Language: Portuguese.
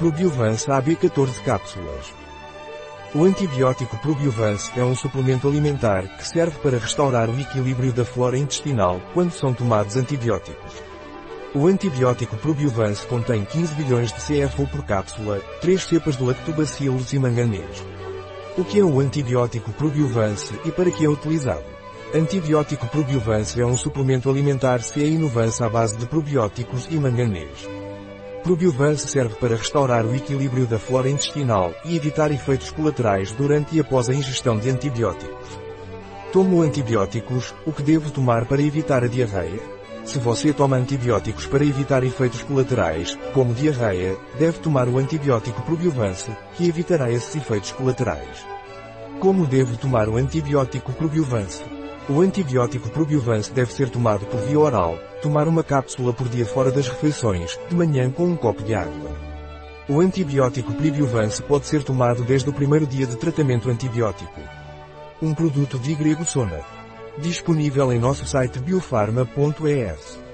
Probiovance AB 14 cápsulas. O antibiótico Probiovance é um suplemento alimentar que serve para restaurar o equilíbrio da flora intestinal quando são tomados antibióticos. O antibiótico Probiovance contém 15 bilhões de CFU por cápsula, 3 cepas de lactobacillus e manganês. O que é o antibiótico Probiovance e para que é utilizado? Antibiótico Probiovance é um suplemento alimentar CE Inovance à base de probióticos e manganês. Probiovance serve para restaurar o equilíbrio da flora intestinal e evitar efeitos colaterais durante e após a ingestão de antibióticos. Tomo antibióticos, o que devo tomar para evitar a diarreia? Se você toma antibióticos para evitar efeitos colaterais, como diarreia, deve tomar o antibiótico Probiovance, que evitará esses efeitos colaterais. Como devo tomar o antibiótico Probiovance? O antibiótico Probiovance deve ser tomado por via oral, tomar uma cápsula por dia fora das refeições, de manhã com um copo de água. O antibiótico Probiovance pode ser tomado desde o primeiro dia de tratamento antibiótico. Um produto de Grego Sona. Disponível em nosso site biofarma.es.